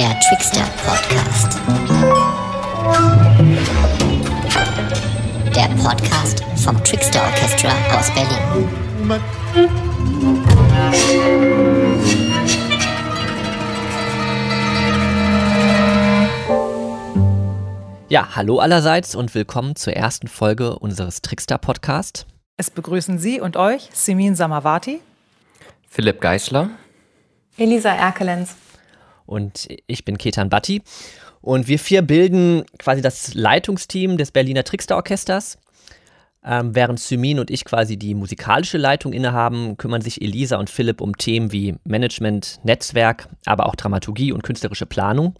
Der Trickster Podcast. Der Podcast vom Trickster Orchestra aus Berlin. Ja, hallo allerseits und willkommen zur ersten Folge unseres Trickster Podcast. Es begrüßen Sie und euch Simin Samavati, Philipp Geißler, Elisa Erkelenz und ich bin Ketan Batti und wir vier bilden quasi das Leitungsteam des Berliner Trickster Orchesters. Ähm, während Symin und ich quasi die musikalische Leitung innehaben, kümmern sich Elisa und Philipp um Themen wie Management, Netzwerk, aber auch Dramaturgie und künstlerische Planung.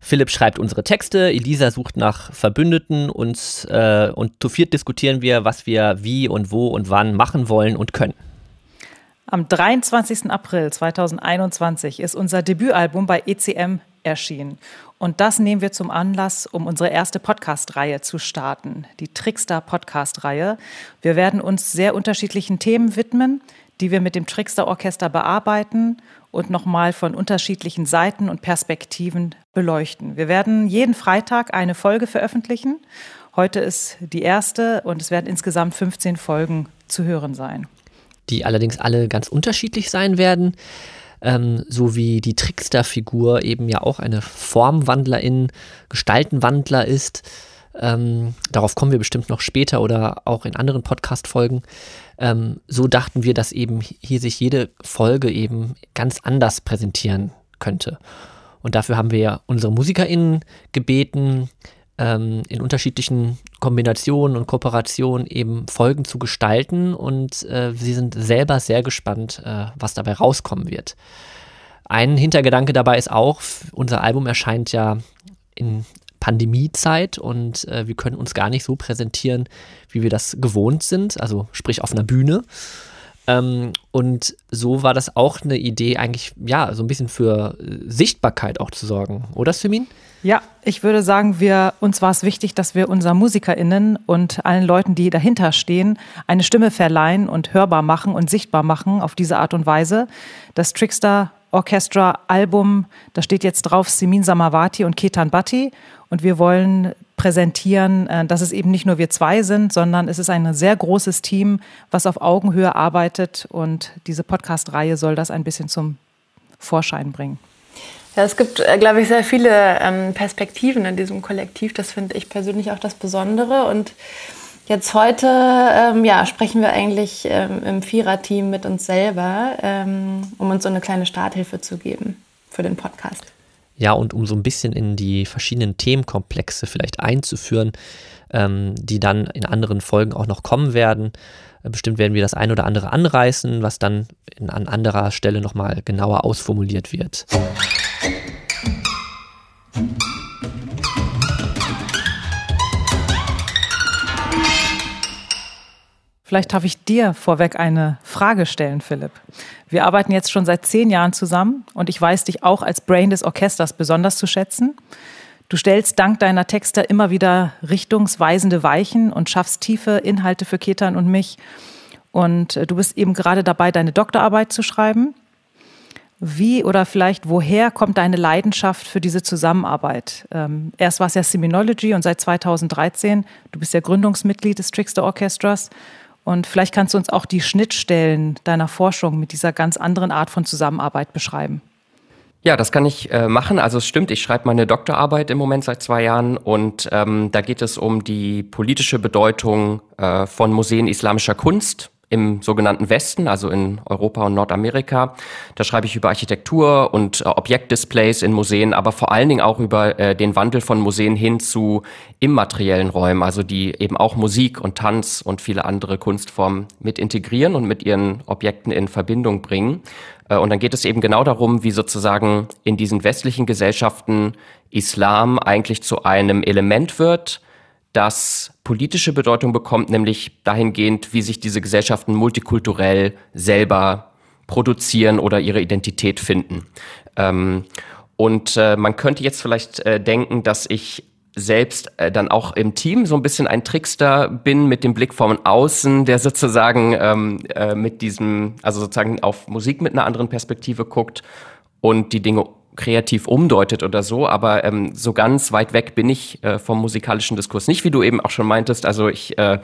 Philipp schreibt unsere Texte, Elisa sucht nach Verbündeten uns, äh, und zu viert diskutieren wir, was wir wie und wo und wann machen wollen und können. Am 23. April 2021 ist unser Debütalbum bei ECM erschienen. Und das nehmen wir zum Anlass, um unsere erste Podcast-Reihe zu starten, die Trickster Podcast-Reihe. Wir werden uns sehr unterschiedlichen Themen widmen, die wir mit dem Trickster Orchester bearbeiten und nochmal von unterschiedlichen Seiten und Perspektiven beleuchten. Wir werden jeden Freitag eine Folge veröffentlichen. Heute ist die erste und es werden insgesamt 15 Folgen zu hören sein. Die allerdings alle ganz unterschiedlich sein werden. Ähm, so wie die Trickster-Figur eben ja auch eine Formwandlerin, Gestaltenwandler ist. Ähm, darauf kommen wir bestimmt noch später oder auch in anderen Podcast-Folgen. Ähm, so dachten wir, dass eben hier sich jede Folge eben ganz anders präsentieren könnte. Und dafür haben wir unsere MusikerInnen gebeten, ähm, in unterschiedlichen Kombinationen und Kooperationen eben Folgen zu gestalten. Und äh, sie sind selber sehr gespannt, äh, was dabei rauskommen wird. Ein Hintergedanke dabei ist auch, unser Album erscheint ja in Pandemiezeit und äh, wir können uns gar nicht so präsentieren, wie wir das gewohnt sind, also sprich auf einer Bühne. Ähm, und so war das auch eine Idee, eigentlich, ja, so ein bisschen für äh, Sichtbarkeit auch zu sorgen, oder Simin? Ja, ich würde sagen, wir, uns war es wichtig, dass wir unseren MusikerInnen und allen Leuten, die dahinter stehen, eine Stimme verleihen und hörbar machen und sichtbar machen auf diese Art und Weise. Das Trickster Orchestra Album, da steht jetzt drauf Simin Samavati und Ketan Bhatti. Und wir wollen präsentieren, äh, dass es eben nicht nur wir zwei sind, sondern es ist ein sehr großes Team, was auf Augenhöhe arbeitet. Und diese Podcast-Reihe soll das ein bisschen zum Vorschein bringen. Ja, es gibt, äh, glaube ich, sehr viele ähm, Perspektiven in diesem Kollektiv. Das finde ich persönlich auch das Besondere. Und jetzt heute ähm, ja, sprechen wir eigentlich ähm, im Viererteam mit uns selber, ähm, um uns so eine kleine Starthilfe zu geben für den Podcast. Ja, und um so ein bisschen in die verschiedenen Themenkomplexe vielleicht einzuführen, ähm, die dann in anderen Folgen auch noch kommen werden. Äh, bestimmt werden wir das ein oder andere anreißen, was dann an anderer Stelle nochmal genauer ausformuliert wird. Vielleicht darf ich dir vorweg eine Frage stellen, Philipp. Wir arbeiten jetzt schon seit zehn Jahren zusammen und ich weiß dich auch als Brain des Orchesters besonders zu schätzen. Du stellst dank deiner Texte immer wieder richtungsweisende Weichen und schaffst tiefe Inhalte für Ketan und mich. Und äh, du bist eben gerade dabei, deine Doktorarbeit zu schreiben. Wie oder vielleicht woher kommt deine Leidenschaft für diese Zusammenarbeit? Ähm, erst war es ja Seminology und seit 2013, du bist ja Gründungsmitglied des Trickster Orchestras und vielleicht kannst du uns auch die Schnittstellen deiner Forschung mit dieser ganz anderen Art von Zusammenarbeit beschreiben. Ja, das kann ich äh, machen. Also es stimmt, ich schreibe meine Doktorarbeit im Moment seit zwei Jahren und ähm, da geht es um die politische Bedeutung äh, von Museen islamischer Kunst im sogenannten Westen, also in Europa und Nordamerika. Da schreibe ich über Architektur und äh, Objektdisplays in Museen, aber vor allen Dingen auch über äh, den Wandel von Museen hin zu immateriellen Räumen, also die eben auch Musik und Tanz und viele andere Kunstformen mit integrieren und mit ihren Objekten in Verbindung bringen. Äh, und dann geht es eben genau darum, wie sozusagen in diesen westlichen Gesellschaften Islam eigentlich zu einem Element wird, das politische Bedeutung bekommt, nämlich dahingehend, wie sich diese Gesellschaften multikulturell selber produzieren oder ihre Identität finden. Ähm, und äh, man könnte jetzt vielleicht äh, denken, dass ich selbst äh, dann auch im Team so ein bisschen ein Trickster bin mit dem Blick von außen, der sozusagen ähm, äh, mit diesem, also sozusagen auf Musik mit einer anderen Perspektive guckt und die Dinge kreativ umdeutet oder so, aber ähm, so ganz weit weg bin ich äh, vom musikalischen Diskurs nicht, wie du eben auch schon meintest. Also ich äh,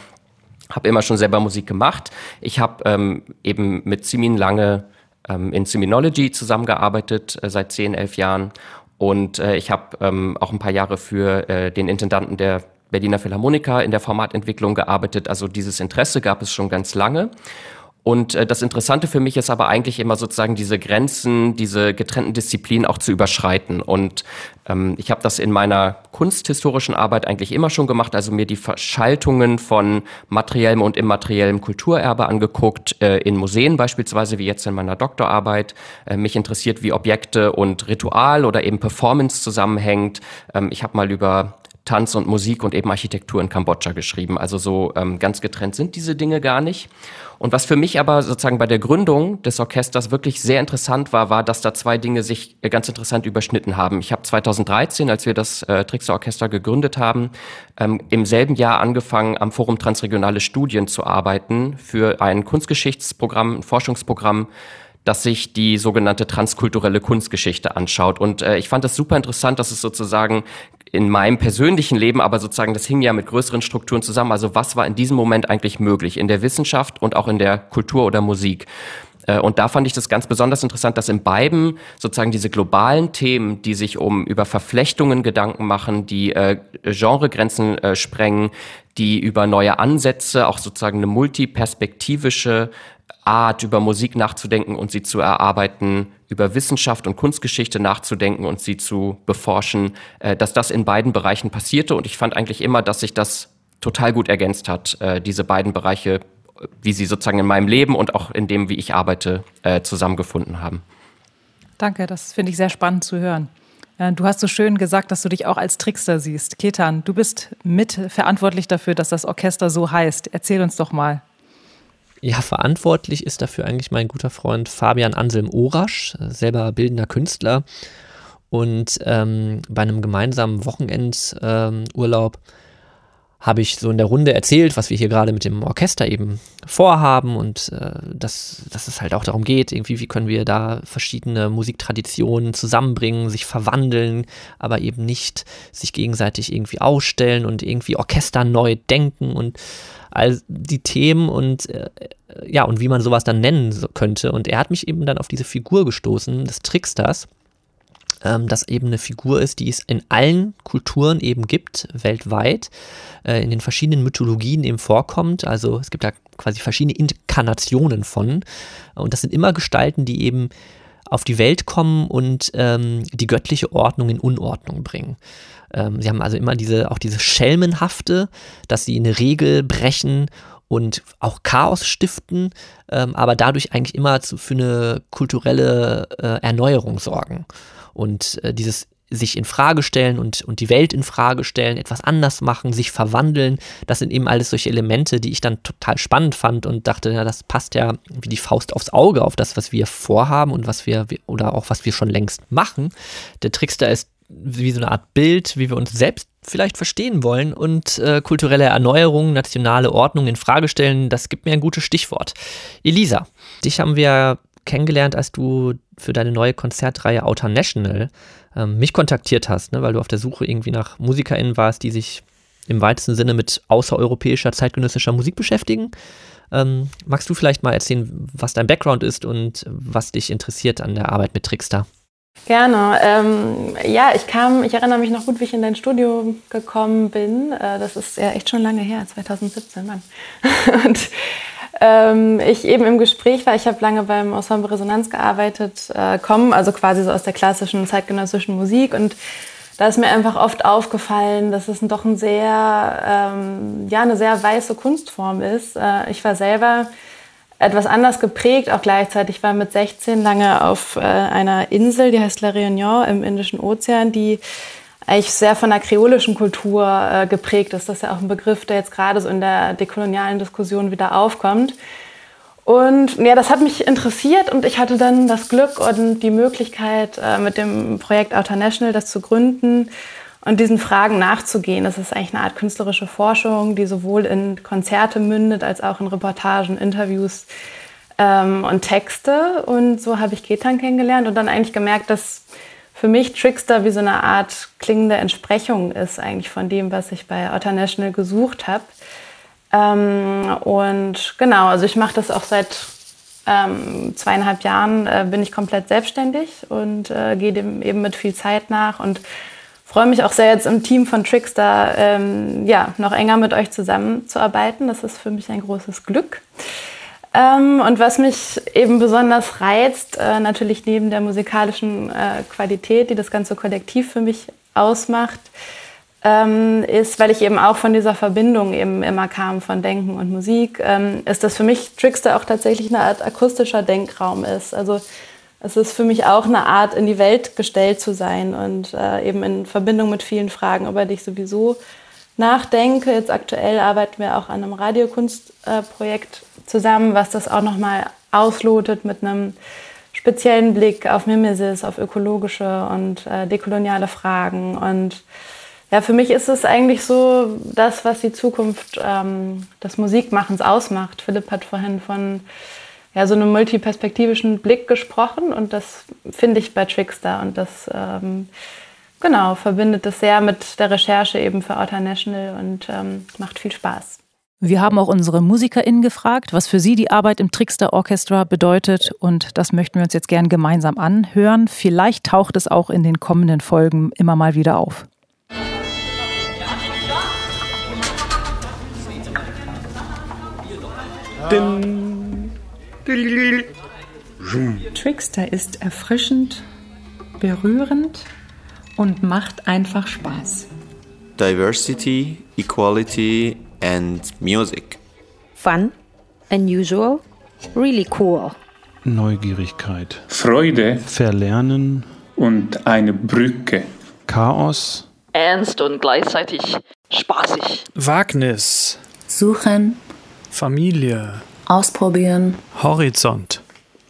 habe immer schon selber Musik gemacht. Ich habe ähm, eben mit Simin lange ähm, in Siminology zusammengearbeitet, äh, seit zehn, elf Jahren. Und äh, ich habe ähm, auch ein paar Jahre für äh, den Intendanten der Berliner Philharmoniker in der Formatentwicklung gearbeitet. Also dieses Interesse gab es schon ganz lange. Und äh, das Interessante für mich ist aber eigentlich immer sozusagen diese Grenzen, diese getrennten Disziplinen auch zu überschreiten. Und ähm, ich habe das in meiner kunsthistorischen Arbeit eigentlich immer schon gemacht, also mir die Verschaltungen von materiellem und immateriellem Kulturerbe angeguckt, äh, in Museen beispielsweise, wie jetzt in meiner Doktorarbeit. Äh, mich interessiert, wie Objekte und Ritual oder eben Performance zusammenhängt. Ähm, ich habe mal über Tanz und Musik und eben Architektur in Kambodscha geschrieben. Also so ähm, ganz getrennt sind diese Dinge gar nicht. Und was für mich aber sozusagen bei der Gründung des Orchesters wirklich sehr interessant war, war, dass da zwei Dinge sich äh, ganz interessant überschnitten haben. Ich habe 2013, als wir das äh, Trickster Orchester gegründet haben, ähm, im selben Jahr angefangen, am Forum Transregionale Studien zu arbeiten für ein Kunstgeschichtsprogramm, ein Forschungsprogramm, das sich die sogenannte transkulturelle Kunstgeschichte anschaut. Und äh, ich fand das super interessant, dass es sozusagen in meinem persönlichen Leben, aber sozusagen das hing ja mit größeren Strukturen zusammen. Also was war in diesem Moment eigentlich möglich in der Wissenschaft und auch in der Kultur oder Musik? Äh, und da fand ich das ganz besonders interessant, dass in beiden sozusagen diese globalen Themen, die sich um über Verflechtungen Gedanken machen, die äh, Genregrenzen äh, sprengen, die über neue Ansätze, auch sozusagen eine multiperspektivische Art, über Musik nachzudenken und sie zu erarbeiten, über Wissenschaft und Kunstgeschichte nachzudenken und sie zu beforschen, äh, dass das in beiden Bereichen passierte. Und ich fand eigentlich immer, dass sich das total gut ergänzt hat, äh, diese beiden Bereiche, wie sie sozusagen in meinem Leben und auch in dem, wie ich arbeite, äh, zusammengefunden haben. Danke, das finde ich sehr spannend zu hören. Du hast so schön gesagt, dass du dich auch als Trickster siehst. Ketan, du bist mitverantwortlich dafür, dass das Orchester so heißt. Erzähl uns doch mal, ja, verantwortlich ist dafür eigentlich mein guter Freund Fabian Anselm Orasch, selber bildender Künstler. Und ähm, bei einem gemeinsamen Wochenendurlaub ähm, habe ich so in der Runde erzählt, was wir hier gerade mit dem Orchester eben vorhaben und äh, dass, dass es halt auch darum geht, irgendwie, wie können wir da verschiedene Musiktraditionen zusammenbringen, sich verwandeln, aber eben nicht sich gegenseitig irgendwie ausstellen und irgendwie Orchester neu denken und all die Themen und äh, ja, und wie man sowas dann nennen könnte. Und er hat mich eben dann auf diese Figur gestoßen, des Tricksters, ähm, das eben eine Figur ist, die es in allen Kulturen eben gibt, weltweit, äh, in den verschiedenen Mythologien eben vorkommt. Also es gibt da quasi verschiedene Inkarnationen von. Und das sind immer Gestalten, die eben auf die Welt kommen und ähm, die göttliche Ordnung in Unordnung bringen. Ähm, sie haben also immer diese, auch diese Schelmenhafte, dass sie eine Regel brechen und auch Chaos stiften, ähm, aber dadurch eigentlich immer zu, für eine kulturelle äh, Erneuerung sorgen. Und äh, dieses sich in Frage stellen und, und die Welt in Frage stellen, etwas anders machen, sich verwandeln. Das sind eben alles solche Elemente, die ich dann total spannend fand und dachte, ja, das passt ja wie die Faust aufs Auge auf das, was wir vorhaben und was wir oder auch was wir schon längst machen. Der Trickster ist wie so eine Art Bild, wie wir uns selbst vielleicht verstehen wollen und äh, kulturelle Erneuerung, nationale Ordnung in Frage stellen, das gibt mir ein gutes Stichwort. Elisa, dich haben wir kennengelernt, als du für deine neue Konzertreihe Outer National ähm, mich kontaktiert hast, ne, weil du auf der Suche irgendwie nach MusikerInnen warst, die sich im weitesten Sinne mit außereuropäischer zeitgenössischer Musik beschäftigen. Ähm, magst du vielleicht mal erzählen, was dein Background ist und was dich interessiert an der Arbeit mit Trickster? Gerne. Ähm, ja, ich kam, ich erinnere mich noch gut, wie ich in dein Studio gekommen bin. Äh, das ist ja echt schon lange her, 2017, Mann. Und ähm, ich eben im Gespräch war, ich habe lange beim Ensemble Resonanz gearbeitet, äh, kommen, also quasi so aus der klassischen zeitgenössischen Musik und da ist mir einfach oft aufgefallen, dass es doch ein sehr, ähm, ja, eine sehr weiße Kunstform ist. Äh, ich war selber etwas anders geprägt, auch gleichzeitig. Ich war mit 16 lange auf äh, einer Insel, die heißt La Réunion im Indischen Ozean, die eigentlich sehr von der kreolischen Kultur äh, geprägt ist. Das ist ja auch ein Begriff, der jetzt gerade so in der dekolonialen Diskussion wieder aufkommt. Und ja, das hat mich interessiert und ich hatte dann das Glück und die Möglichkeit, äh, mit dem Projekt Outer National das zu gründen und diesen Fragen nachzugehen. Das ist eigentlich eine Art künstlerische Forschung, die sowohl in Konzerte mündet als auch in Reportagen, Interviews ähm, und Texte. Und so habe ich Ketan kennengelernt und dann eigentlich gemerkt, dass für mich Trickster wie so eine Art klingende Entsprechung ist eigentlich von dem, was ich bei Otter National gesucht habe. Ähm, und genau, also ich mache das auch seit ähm, zweieinhalb Jahren, äh, bin ich komplett selbstständig und äh, gehe dem eben mit viel Zeit nach und freue mich auch sehr jetzt im Team von Trickster ähm, ja, noch enger mit euch zusammenzuarbeiten. Das ist für mich ein großes Glück. Ähm, und was mich eben besonders reizt, äh, natürlich neben der musikalischen äh, Qualität, die das ganze Kollektiv für mich ausmacht, ähm, ist, weil ich eben auch von dieser Verbindung eben immer kam von Denken und Musik, ähm, ist das für mich Trickster auch tatsächlich eine Art akustischer Denkraum ist. Also es ist für mich auch eine Art, in die Welt gestellt zu sein und äh, eben in Verbindung mit vielen Fragen, über die ich sowieso nachdenke. Jetzt aktuell arbeiten wir auch an einem Radiokunstprojekt zusammen, was das auch nochmal auslotet mit einem speziellen Blick auf Mimesis, auf ökologische und äh, dekoloniale Fragen. Und ja, für mich ist es eigentlich so das, was die Zukunft ähm, des Musikmachens ausmacht. Philipp hat vorhin von ja, so einem multiperspektivischen Blick gesprochen und das finde ich bei Trickster und das ähm, genau verbindet es sehr mit der Recherche eben für Outer National und ähm, macht viel Spaß. Wir haben auch unsere MusikerInnen gefragt, was für sie die Arbeit im Trickster Orchestra bedeutet. Und das möchten wir uns jetzt gern gemeinsam anhören. Vielleicht taucht es auch in den kommenden Folgen immer mal wieder auf. Trickster ist erfrischend, berührend und macht einfach Spaß. Diversity, Equality and Music. Fun, unusual, really cool. Neugierigkeit, Freude Verlernen, und eine Brücke. Chaos, ernst und gleichzeitig spaßig. Wagnis, Suchen, Familie, Ausprobieren, Horizont.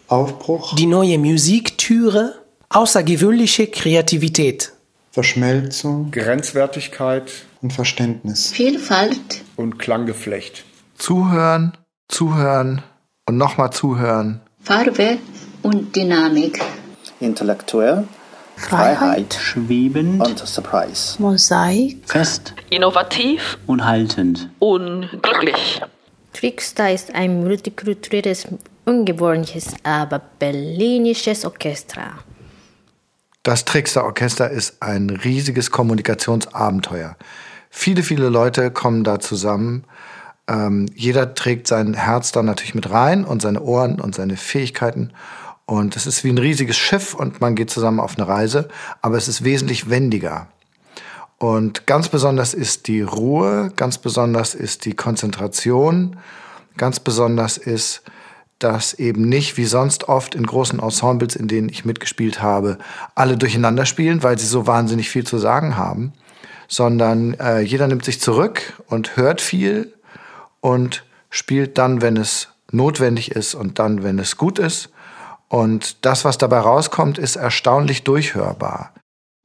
Aufbruch, Die neue Musiktüre, außergewöhnliche Kreativität. Verschmelzung, Grenzwertigkeit und Verständnis. Vielfalt und Klanggeflecht. Zuhören, zuhören und nochmal zuhören. Farbe und Dynamik. Intellektuell, Freiheit, Freiheit Schweben und Surprise. Mosaik, Fest, Innovativ und haltend. und glücklich. Trickster ist ein multikulturelles, ungewöhnliches, aber berlinisches Orchester. Das Trickster Orchester ist ein riesiges Kommunikationsabenteuer. Viele, viele Leute kommen da zusammen. Ähm, jeder trägt sein Herz da natürlich mit rein und seine Ohren und seine Fähigkeiten. Und es ist wie ein riesiges Schiff und man geht zusammen auf eine Reise, aber es ist wesentlich wendiger. Und ganz besonders ist die Ruhe, ganz besonders ist die Konzentration, ganz besonders ist, dass eben nicht wie sonst oft in großen Ensembles, in denen ich mitgespielt habe, alle durcheinander spielen, weil sie so wahnsinnig viel zu sagen haben, sondern äh, jeder nimmt sich zurück und hört viel und spielt dann, wenn es notwendig ist und dann, wenn es gut ist. Und das, was dabei rauskommt, ist erstaunlich durchhörbar.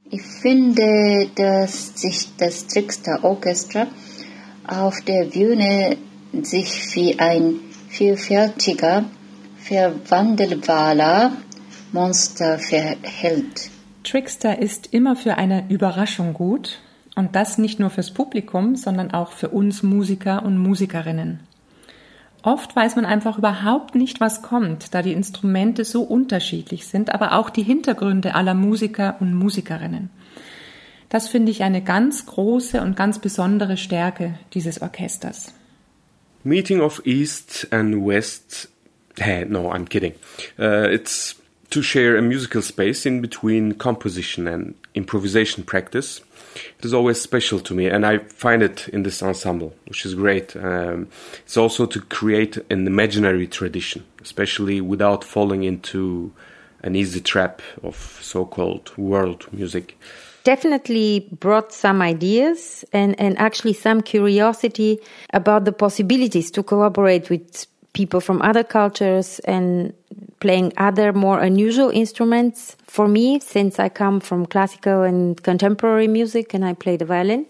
Ich finde, dass sich das Trickster Orchestra auf der Bühne sich wie ein vielfältiger, verwandelbarer Monster verhält. Trickster ist immer für eine Überraschung gut und das nicht nur fürs Publikum, sondern auch für uns Musiker und Musikerinnen. Oft weiß man einfach überhaupt nicht, was kommt, da die Instrumente so unterschiedlich sind, aber auch die Hintergründe aller Musiker und Musikerinnen. Das finde ich eine ganz große und ganz besondere Stärke dieses Orchesters. Meeting of East and West. Hey, no, I'm kidding. Uh, it's to share a musical space in between composition and improvisation practice. It is always special to me, and I find it in this ensemble, which is great. Um, it's also to create an imaginary tradition, especially without falling into an easy trap of so called world music. Definitely brought some ideas and, and actually some curiosity about the possibilities to collaborate with people from other cultures and playing other more unusual instruments for me since I come from classical and contemporary music and I play the violin.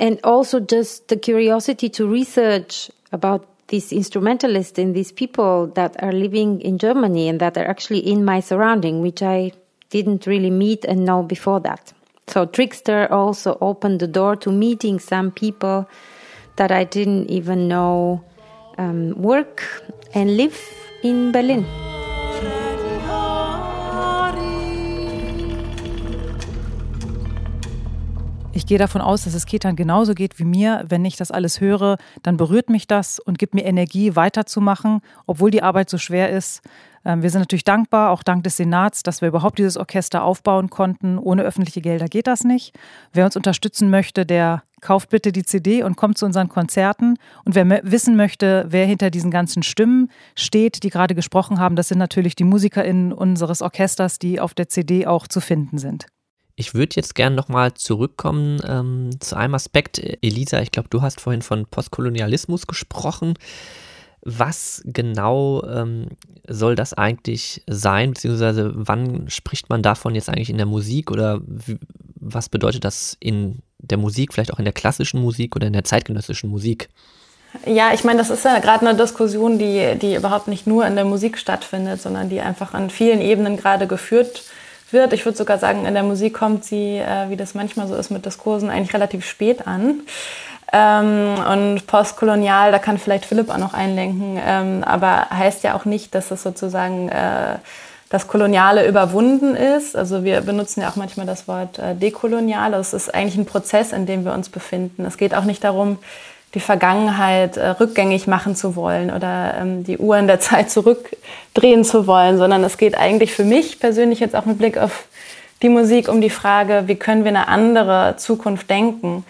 And also just the curiosity to research about these instrumentalists and these people that are living in Germany and that are actually in my surrounding, which I didn't really meet and know before that. So Trickster also opened the door to meeting some people that I didn't even know um, work and live in Berlin. Ich gehe davon aus, dass es Ketan genauso geht wie mir. Wenn ich das alles höre, dann berührt mich das und gibt mir Energie, weiterzumachen, obwohl die Arbeit so schwer ist. Ähm, wir sind natürlich dankbar, auch dank des Senats, dass wir überhaupt dieses Orchester aufbauen konnten. Ohne öffentliche Gelder geht das nicht. Wer uns unterstützen möchte, der kauft bitte die CD und kommt zu unseren Konzerten. Und wer wissen möchte, wer hinter diesen ganzen Stimmen steht, die gerade gesprochen haben, das sind natürlich die MusikerInnen unseres Orchesters, die auf der CD auch zu finden sind. Ich würde jetzt gerne nochmal zurückkommen ähm, zu einem Aspekt. Elisa, ich glaube, du hast vorhin von Postkolonialismus gesprochen. Was genau ähm, soll das eigentlich sein, beziehungsweise wann spricht man davon jetzt eigentlich in der Musik oder was bedeutet das in der Musik, vielleicht auch in der klassischen Musik oder in der zeitgenössischen Musik? Ja, ich meine, das ist ja gerade eine Diskussion, die, die überhaupt nicht nur in der Musik stattfindet, sondern die einfach an vielen Ebenen gerade geführt wird wird. Ich würde sogar sagen, in der Musik kommt sie, äh, wie das manchmal so ist mit Diskursen, eigentlich relativ spät an. Ähm, und postkolonial, da kann vielleicht Philipp auch noch einlenken, ähm, aber heißt ja auch nicht, dass es sozusagen äh, das Koloniale überwunden ist. Also wir benutzen ja auch manchmal das Wort äh, dekolonial. Das ist eigentlich ein Prozess, in dem wir uns befinden. Es geht auch nicht darum, die Vergangenheit äh, rückgängig machen zu wollen oder ähm, die Uhren der Zeit zurückdrehen zu wollen, sondern es geht eigentlich für mich persönlich jetzt auch mit Blick auf die Musik um die Frage, wie können wir eine andere Zukunft denken,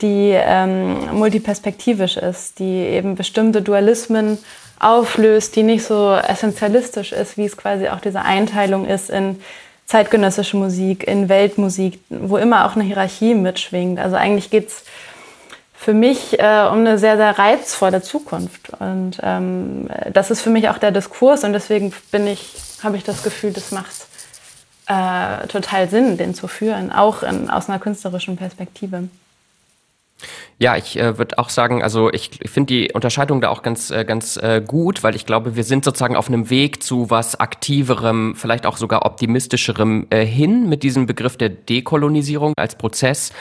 die ähm, multiperspektivisch ist, die eben bestimmte Dualismen auflöst, die nicht so essentialistisch ist, wie es quasi auch diese Einteilung ist in zeitgenössische Musik, in Weltmusik, wo immer auch eine Hierarchie mitschwingt. Also eigentlich geht es für mich äh, um eine sehr, sehr reizvolle Zukunft. Und ähm, das ist für mich auch der Diskurs und deswegen bin ich, habe ich das Gefühl, das macht äh, total Sinn, den zu führen, auch in, aus einer künstlerischen Perspektive. Ja, ich äh, würde auch sagen, also ich, ich finde die Unterscheidung da auch ganz, äh, ganz äh, gut, weil ich glaube, wir sind sozusagen auf einem Weg zu was aktiverem, vielleicht auch sogar optimistischerem äh, hin mit diesem Begriff der Dekolonisierung als Prozess,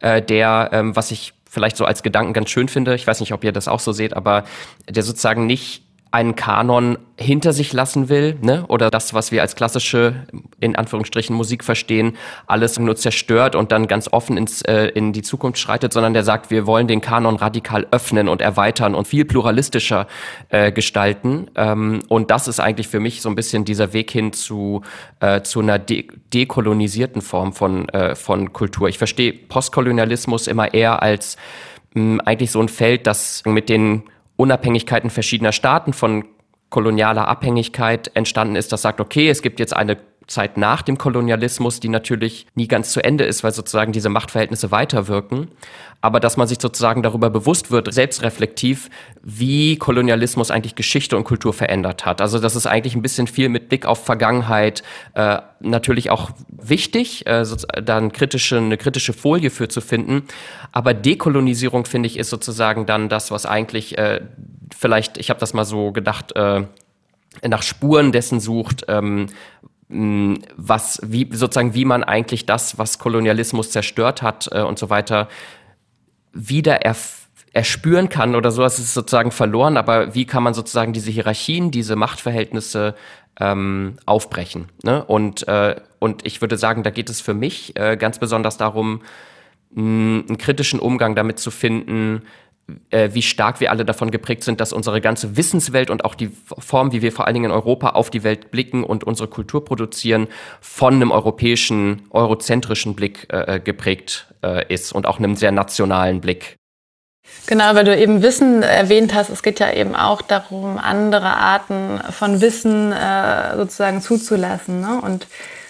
äh, der, ähm, was ich vielleicht so als Gedanken ganz schön finde. Ich weiß nicht, ob ihr das auch so seht, aber der sozusagen nicht einen Kanon hinter sich lassen will, ne? oder das, was wir als klassische, in Anführungsstrichen, Musik verstehen, alles nur zerstört und dann ganz offen ins, äh, in die Zukunft schreitet, sondern der sagt, wir wollen den Kanon radikal öffnen und erweitern und viel pluralistischer äh, gestalten. Ähm, und das ist eigentlich für mich so ein bisschen dieser Weg hin zu, äh, zu einer de dekolonisierten Form von, äh, von Kultur. Ich verstehe Postkolonialismus immer eher als mh, eigentlich so ein Feld, das mit den Unabhängigkeiten verschiedener Staaten von kolonialer Abhängigkeit entstanden ist, das sagt, okay, es gibt jetzt eine Zeit nach dem Kolonialismus, die natürlich nie ganz zu Ende ist, weil sozusagen diese Machtverhältnisse weiterwirken. Aber dass man sich sozusagen darüber bewusst wird, selbstreflektiv, wie Kolonialismus eigentlich Geschichte und Kultur verändert hat. Also das ist eigentlich ein bisschen viel mit Blick auf Vergangenheit äh, natürlich auch wichtig, äh, da eine kritische, eine kritische Folie für zu finden. Aber Dekolonisierung, finde ich, ist sozusagen dann das, was eigentlich äh, vielleicht, ich habe das mal so gedacht, äh, nach Spuren dessen sucht, ähm, was, wie, sozusagen, wie man eigentlich das, was Kolonialismus zerstört hat äh, und so weiter, wieder erspüren kann oder so, es ist sozusagen verloren, aber wie kann man sozusagen diese Hierarchien, diese Machtverhältnisse ähm, aufbrechen? Ne? Und, äh, und ich würde sagen, da geht es für mich äh, ganz besonders darum, einen kritischen Umgang damit zu finden, wie stark wir alle davon geprägt sind, dass unsere ganze Wissenswelt und auch die Form, wie wir vor allen Dingen in Europa auf die Welt blicken und unsere Kultur produzieren, von einem europäischen, eurozentrischen Blick äh, geprägt äh, ist und auch einem sehr nationalen Blick. Genau, weil du eben Wissen erwähnt hast, es geht ja eben auch darum, andere Arten von Wissen äh, sozusagen zuzulassen. Ne? Und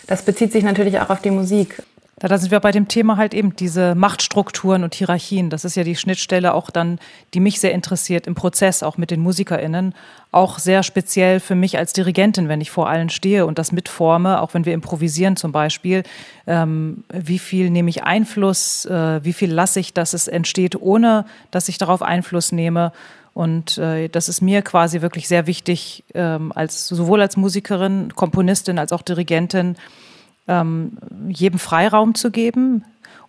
das bezieht sich natürlich auch auf die Musik. Da sind wir bei dem Thema halt eben diese Machtstrukturen und Hierarchien. Das ist ja die Schnittstelle auch dann, die mich sehr interessiert im Prozess, auch mit den MusikerInnen. Auch sehr speziell für mich als Dirigentin, wenn ich vor allen stehe und das mitforme, auch wenn wir improvisieren zum Beispiel. Ähm, wie viel nehme ich Einfluss? Äh, wie viel lasse ich, dass es entsteht, ohne dass ich darauf Einfluss nehme? Und äh, das ist mir quasi wirklich sehr wichtig, ähm, als sowohl als Musikerin, Komponistin als auch Dirigentin, ähm, jedem Freiraum zu geben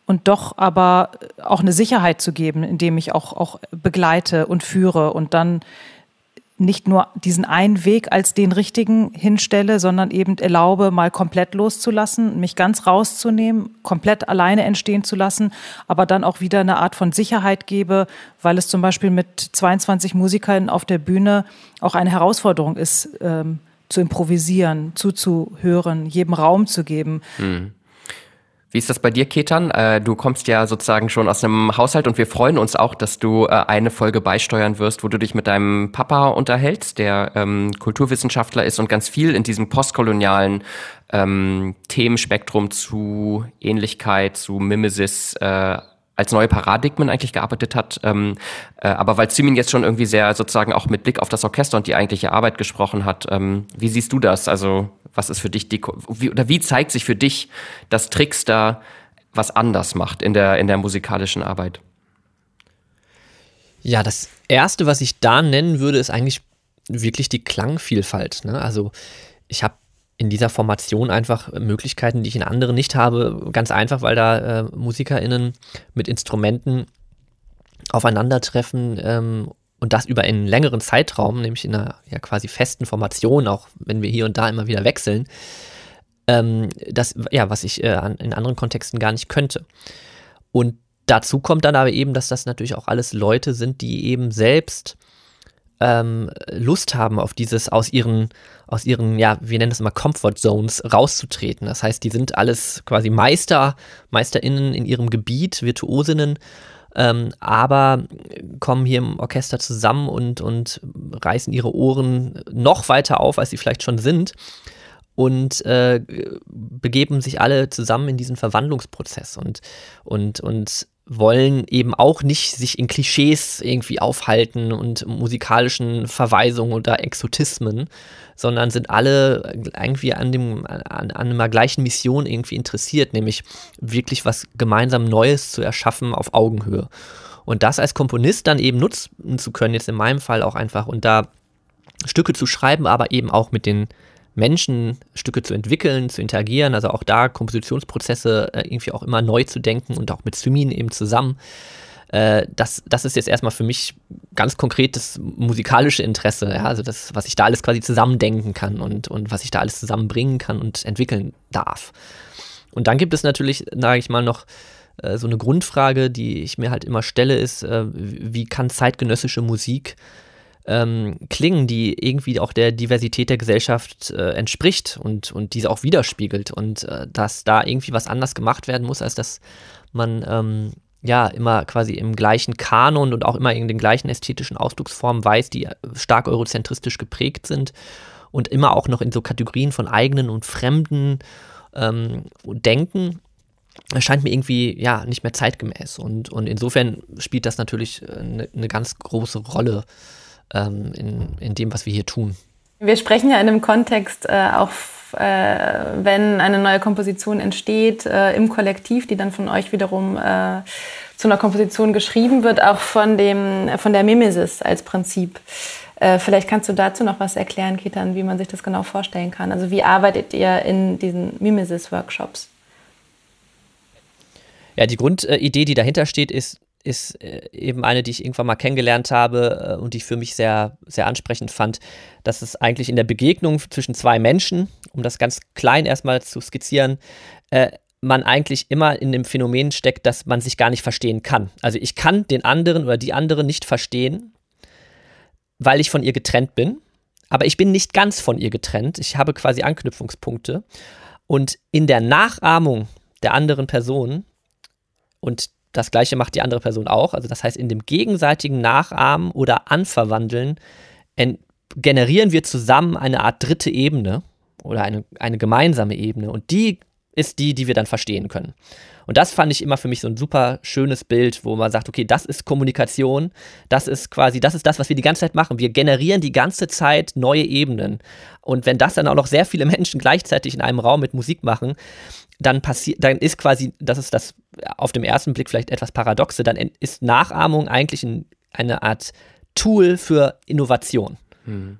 und doch aber auch eine Sicherheit zu geben, indem ich auch, auch begleite und führe und dann nicht nur diesen einen Weg als den richtigen hinstelle, sondern eben erlaube, mal komplett loszulassen, mich ganz rauszunehmen, komplett alleine entstehen zu lassen, aber dann auch wieder eine Art von Sicherheit gebe, weil es zum Beispiel mit 22 Musikern auf der Bühne auch eine Herausforderung ist, ähm, zu improvisieren, zuzuhören, jedem Raum zu geben. Hm. Wie ist das bei dir, Ketan? Äh, du kommst ja sozusagen schon aus einem Haushalt und wir freuen uns auch, dass du äh, eine Folge beisteuern wirst, wo du dich mit deinem Papa unterhältst, der ähm, Kulturwissenschaftler ist und ganz viel in diesem postkolonialen ähm, Themenspektrum zu Ähnlichkeit, zu Mimesis äh, als neue Paradigmen eigentlich gearbeitet hat. Ähm, äh, aber weil Simin jetzt schon irgendwie sehr sozusagen auch mit Blick auf das Orchester und die eigentliche Arbeit gesprochen hat, ähm, wie siehst du das? Also was ist für dich die, wie, oder wie zeigt sich für dich, dass Trickster was anders macht in der, in der musikalischen Arbeit? Ja, das erste, was ich da nennen würde, ist eigentlich wirklich die Klangvielfalt. Ne? Also ich habe in dieser Formation einfach Möglichkeiten, die ich in anderen nicht habe. Ganz einfach, weil da äh, MusikerInnen mit Instrumenten aufeinandertreffen ähm, und das über einen längeren Zeitraum, nämlich in einer ja quasi festen Formation, auch wenn wir hier und da immer wieder wechseln. Ähm, das, ja, was ich äh, in anderen Kontexten gar nicht könnte. Und dazu kommt dann aber eben, dass das natürlich auch alles Leute sind, die eben selbst ähm, Lust haben, auf dieses aus ihren, aus ihren, ja, wir nennen das immer Comfort Zones rauszutreten. Das heißt, die sind alles quasi Meister, MeisterInnen in ihrem Gebiet, Virtuosinnen, ähm, aber kommen hier im Orchester zusammen und, und reißen ihre Ohren noch weiter auf, als sie vielleicht schon sind und äh, begeben sich alle zusammen in diesen Verwandlungsprozess und, und, und wollen eben auch nicht sich in Klischees irgendwie aufhalten und musikalischen Verweisungen oder Exotismen, sondern sind alle irgendwie an, dem, an, an einer gleichen Mission irgendwie interessiert, nämlich wirklich was gemeinsam Neues zu erschaffen auf Augenhöhe. Und das als Komponist dann eben nutzen zu können, jetzt in meinem Fall auch einfach, und da Stücke zu schreiben, aber eben auch mit den Menschen Stücke zu entwickeln, zu interagieren, also auch da Kompositionsprozesse äh, irgendwie auch immer neu zu denken und auch mit Symin eben zusammen. Äh, das, das ist jetzt erstmal für mich ganz konkret das musikalische Interesse, ja, also das, was ich da alles quasi zusammendenken kann und, und was ich da alles zusammenbringen kann und entwickeln darf. Und dann gibt es natürlich, sage ich mal, noch äh, so eine Grundfrage, die ich mir halt immer stelle, ist, wie kann zeitgenössische Musik ähm, klingen, die irgendwie auch der Diversität der Gesellschaft äh, entspricht und, und diese auch widerspiegelt und äh, dass da irgendwie was anders gemacht werden muss, als dass man ähm, ja immer quasi im gleichen Kanon und auch immer in den gleichen ästhetischen Ausdrucksformen weiß, die stark eurozentristisch geprägt sind und immer auch noch in so Kategorien von eigenen und fremden ähm, denken erscheint mir irgendwie ja nicht mehr zeitgemäß. Und, und insofern spielt das natürlich eine, äh, eine ganz große Rolle ähm, in, in dem, was wir hier tun. Wir sprechen ja in einem Kontext äh, auch, äh, wenn eine neue Komposition entsteht, äh, im Kollektiv, die dann von euch wiederum äh, zu einer Komposition geschrieben wird, auch von, dem, von der Mimesis als Prinzip. Äh, vielleicht kannst du dazu noch was erklären, Ketan, wie man sich das genau vorstellen kann. Also wie arbeitet ihr in diesen Mimesis-Workshops? Ja, die Grundidee, die dahinter steht, ist ist äh, eben eine, die ich irgendwann mal kennengelernt habe äh, und die ich für mich sehr, sehr ansprechend fand, dass es eigentlich in der Begegnung zwischen zwei Menschen, um das ganz klein erstmal zu skizzieren, äh, man eigentlich immer in dem Phänomen steckt, dass man sich gar nicht verstehen kann. Also ich kann den anderen oder die andere nicht verstehen, weil ich von ihr getrennt bin, aber ich bin nicht ganz von ihr getrennt. Ich habe quasi Anknüpfungspunkte. Und in der Nachahmung der anderen Person und das gleiche macht die andere Person auch. Also das heißt, in dem gegenseitigen Nachahmen oder Anverwandeln generieren wir zusammen eine Art dritte Ebene oder eine, eine gemeinsame Ebene. Und die ist die, die wir dann verstehen können. Und das fand ich immer für mich so ein super schönes Bild, wo man sagt, okay, das ist Kommunikation, das ist quasi, das ist das, was wir die ganze Zeit machen. Wir generieren die ganze Zeit neue Ebenen. Und wenn das dann auch noch sehr viele Menschen gleichzeitig in einem Raum mit Musik machen, dann passiert, dann ist quasi, das ist das auf dem ersten Blick vielleicht etwas paradoxe, dann ist Nachahmung eigentlich ein, eine Art Tool für Innovation. Hm.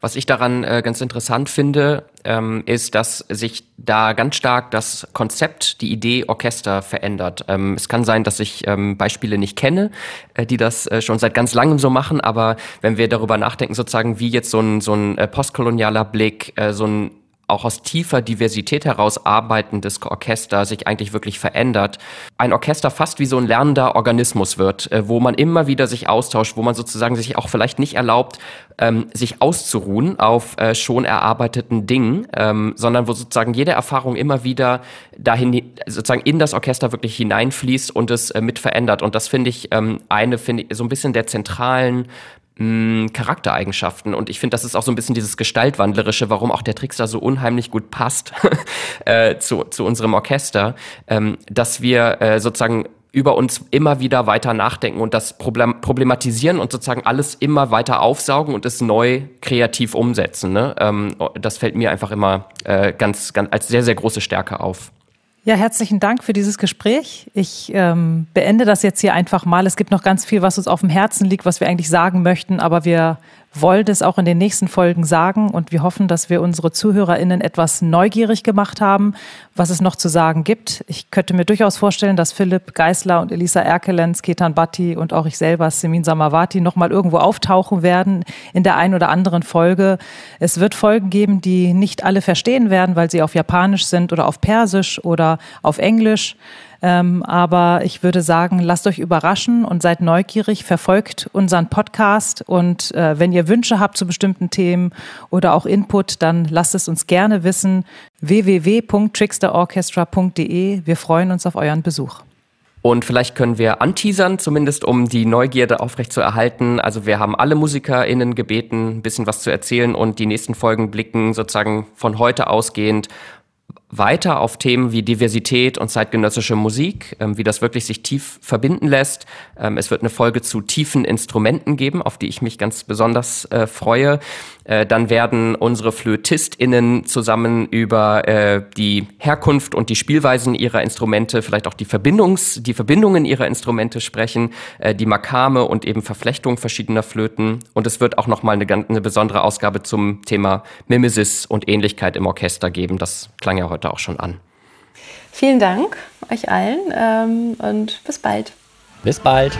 Was ich daran äh, ganz interessant finde, ähm, ist, dass sich da ganz stark das Konzept, die Idee Orchester verändert. Ähm, es kann sein, dass ich ähm, Beispiele nicht kenne, äh, die das äh, schon seit ganz langem so machen, aber wenn wir darüber nachdenken, sozusagen wie jetzt so ein, so ein äh, postkolonialer Blick, äh, so ein auch aus tiefer Diversität heraus arbeitendes Orchester sich eigentlich wirklich verändert. Ein Orchester fast wie so ein lernender Organismus wird, äh, wo man immer wieder sich austauscht, wo man sozusagen sich auch vielleicht nicht erlaubt, ähm, sich auszuruhen auf äh, schon erarbeiteten Dingen, ähm, sondern wo sozusagen jede Erfahrung immer wieder dahin sozusagen in das Orchester wirklich hineinfließt und es äh, mit verändert. Und das finde ich ähm, eine, finde ich, so ein bisschen der zentralen mh, Charaktereigenschaften. Und ich finde, das ist auch so ein bisschen dieses Gestaltwandlerische, warum auch der Trickster so unheimlich gut passt äh, zu, zu unserem Orchester, ähm, dass wir äh, sozusagen über uns immer wieder weiter nachdenken und das Problem problematisieren und sozusagen alles immer weiter aufsaugen und es neu kreativ umsetzen. Ne? Ähm, das fällt mir einfach immer äh, ganz, ganz als sehr, sehr große Stärke auf. Ja, herzlichen Dank für dieses Gespräch. Ich ähm, beende das jetzt hier einfach mal. Es gibt noch ganz viel, was uns auf dem Herzen liegt, was wir eigentlich sagen möchten, aber wir wollen es auch in den nächsten Folgen sagen und wir hoffen, dass wir unsere ZuhörerInnen etwas neugierig gemacht haben, was es noch zu sagen gibt. Ich könnte mir durchaus vorstellen, dass Philipp Geisler und Elisa Erkelenz, Ketan Bhatti und auch ich selber, Semin Samavati, nochmal irgendwo auftauchen werden in der einen oder anderen Folge. Es wird Folgen geben, die nicht alle verstehen werden, weil sie auf Japanisch sind oder auf Persisch oder auf Englisch. Ähm, aber ich würde sagen, lasst euch überraschen und seid neugierig, verfolgt unseren Podcast und äh, wenn ihr Wünsche habt zu bestimmten Themen oder auch Input, dann lasst es uns gerne wissen. www.tricksterorchestra.de. Wir freuen uns auf euren Besuch. Und vielleicht können wir anteasern, zumindest um die Neugierde aufrechtzuerhalten. Also wir haben alle MusikerInnen gebeten, ein bisschen was zu erzählen und die nächsten Folgen blicken sozusagen von heute ausgehend weiter auf Themen wie Diversität und zeitgenössische Musik, ähm, wie das wirklich sich tief verbinden lässt. Ähm, es wird eine Folge zu tiefen Instrumenten geben, auf die ich mich ganz besonders äh, freue. Äh, dann werden unsere FlötistInnen zusammen über äh, die Herkunft und die Spielweisen ihrer Instrumente, vielleicht auch die Verbindungs-, die Verbindungen ihrer Instrumente sprechen, äh, die Makame und eben Verflechtung verschiedener Flöten. Und es wird auch nochmal eine, eine besondere Ausgabe zum Thema Mimesis und Ähnlichkeit im Orchester geben. Das klang ja heute auch schon an. Vielen Dank euch allen ähm, und bis bald. Bis bald.